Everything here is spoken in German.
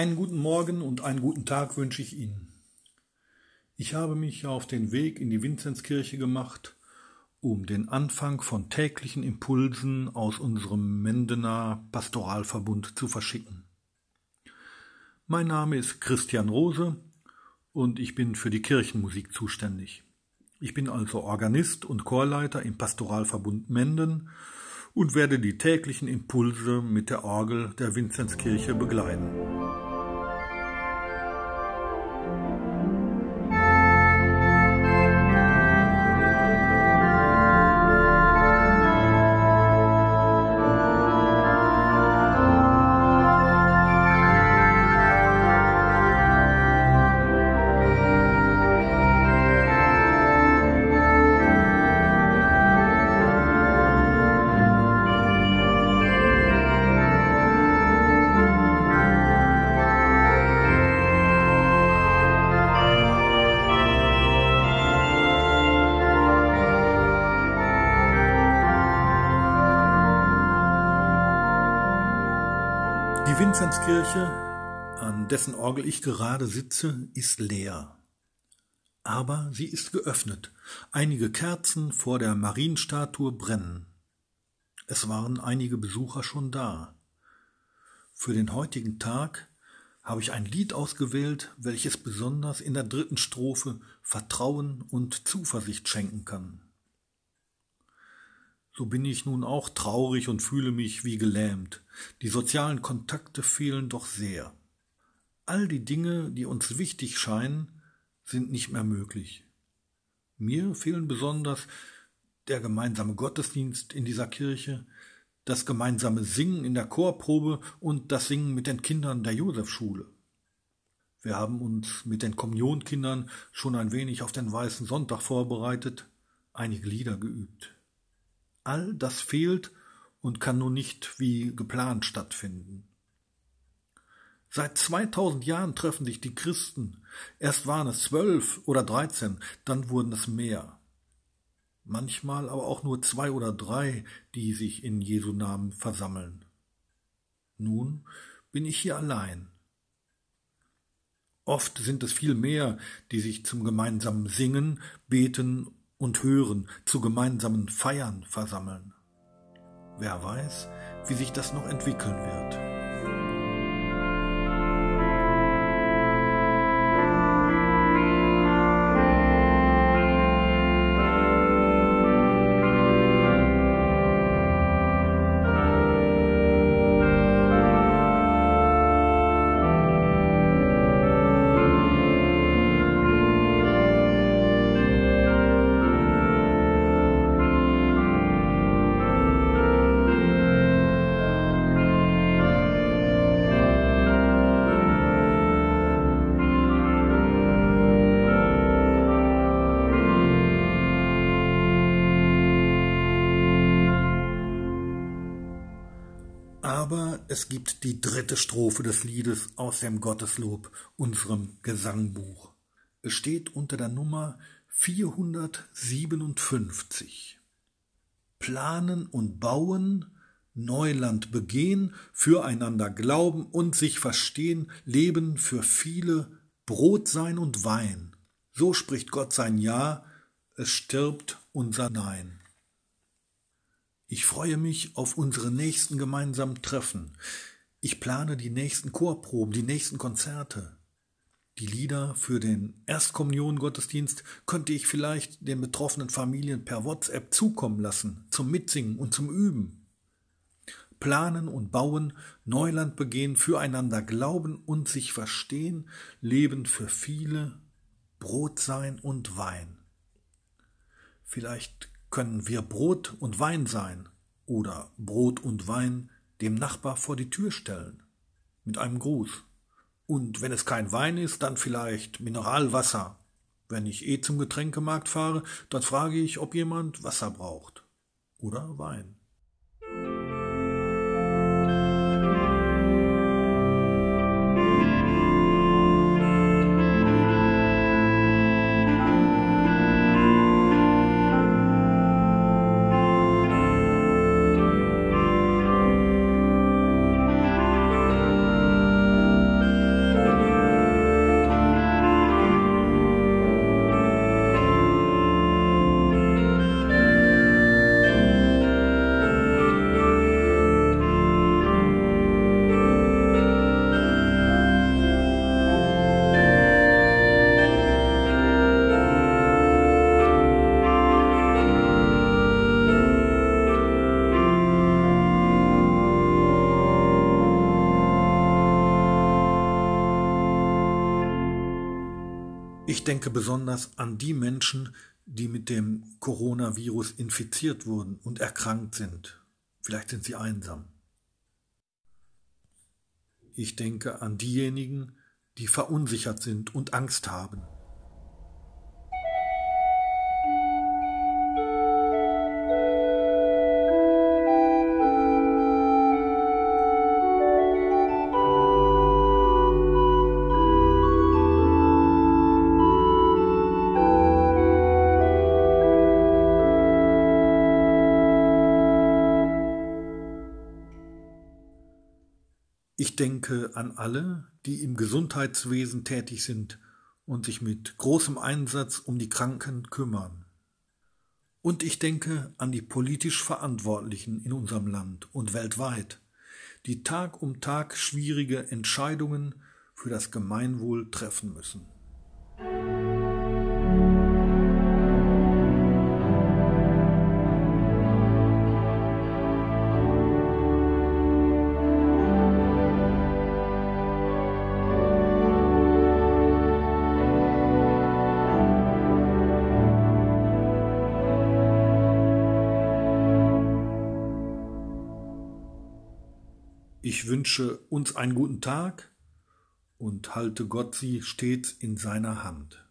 Einen guten Morgen und einen guten Tag wünsche ich Ihnen. Ich habe mich auf den Weg in die Vinzenzkirche gemacht, um den Anfang von täglichen Impulsen aus unserem Mendener Pastoralverbund zu verschicken. Mein Name ist Christian Rose und ich bin für die Kirchenmusik zuständig. Ich bin also Organist und Chorleiter im Pastoralverbund Menden und werde die täglichen Impulse mit der Orgel der Vinzenzkirche begleiten. Vinzenzkirche, an dessen Orgel ich gerade sitze, ist leer. Aber sie ist geöffnet. Einige Kerzen vor der Marienstatue brennen. Es waren einige Besucher schon da. Für den heutigen Tag habe ich ein Lied ausgewählt, welches besonders in der dritten Strophe Vertrauen und Zuversicht schenken kann. So bin ich nun auch traurig und fühle mich wie gelähmt. Die sozialen Kontakte fehlen doch sehr. All die Dinge, die uns wichtig scheinen, sind nicht mehr möglich. Mir fehlen besonders der gemeinsame Gottesdienst in dieser Kirche, das gemeinsame Singen in der Chorprobe und das Singen mit den Kindern der Josefschule. Wir haben uns mit den Kommunionkindern schon ein wenig auf den Weißen Sonntag vorbereitet, einige Lieder geübt. All das fehlt und kann nun nicht wie geplant stattfinden. Seit 2000 Jahren treffen sich die Christen. Erst waren es zwölf oder dreizehn, dann wurden es mehr. Manchmal aber auch nur zwei oder drei, die sich in Jesu Namen versammeln. Nun bin ich hier allein. Oft sind es viel mehr, die sich zum gemeinsamen Singen, Beten und Hören zu gemeinsamen Feiern versammeln. Wer weiß, wie sich das noch entwickeln wird. Aber es gibt die dritte Strophe des Liedes aus dem Gotteslob, unserem Gesangbuch. Es steht unter der Nummer 457. Planen und bauen, Neuland begehen, füreinander glauben und sich verstehen, Leben für viele, Brot sein und Wein. So spricht Gott sein Ja, es stirbt unser Nein. Ich freue mich auf unsere nächsten gemeinsamen Treffen. Ich plane die nächsten Chorproben, die nächsten Konzerte. Die Lieder für den Erstkommunion-Gottesdienst könnte ich vielleicht den betroffenen Familien per WhatsApp zukommen lassen, zum Mitsingen und zum Üben. Planen und bauen, Neuland begehen, füreinander glauben und sich verstehen, Leben für viele, Brot sein und Wein. Vielleicht können wir Brot und Wein sein oder Brot und Wein dem Nachbar vor die Tür stellen mit einem Gruß. Und wenn es kein Wein ist, dann vielleicht Mineralwasser. Wenn ich eh zum Getränkemarkt fahre, dann frage ich, ob jemand Wasser braucht oder Wein. Ich denke besonders an die Menschen, die mit dem Coronavirus infiziert wurden und erkrankt sind. Vielleicht sind sie einsam. Ich denke an diejenigen, die verunsichert sind und Angst haben. Ich denke an alle, die im Gesundheitswesen tätig sind und sich mit großem Einsatz um die Kranken kümmern. Und ich denke an die politisch Verantwortlichen in unserem Land und weltweit, die Tag um Tag schwierige Entscheidungen für das Gemeinwohl treffen müssen. Ich wünsche uns einen guten Tag und halte Gott sie stets in seiner Hand.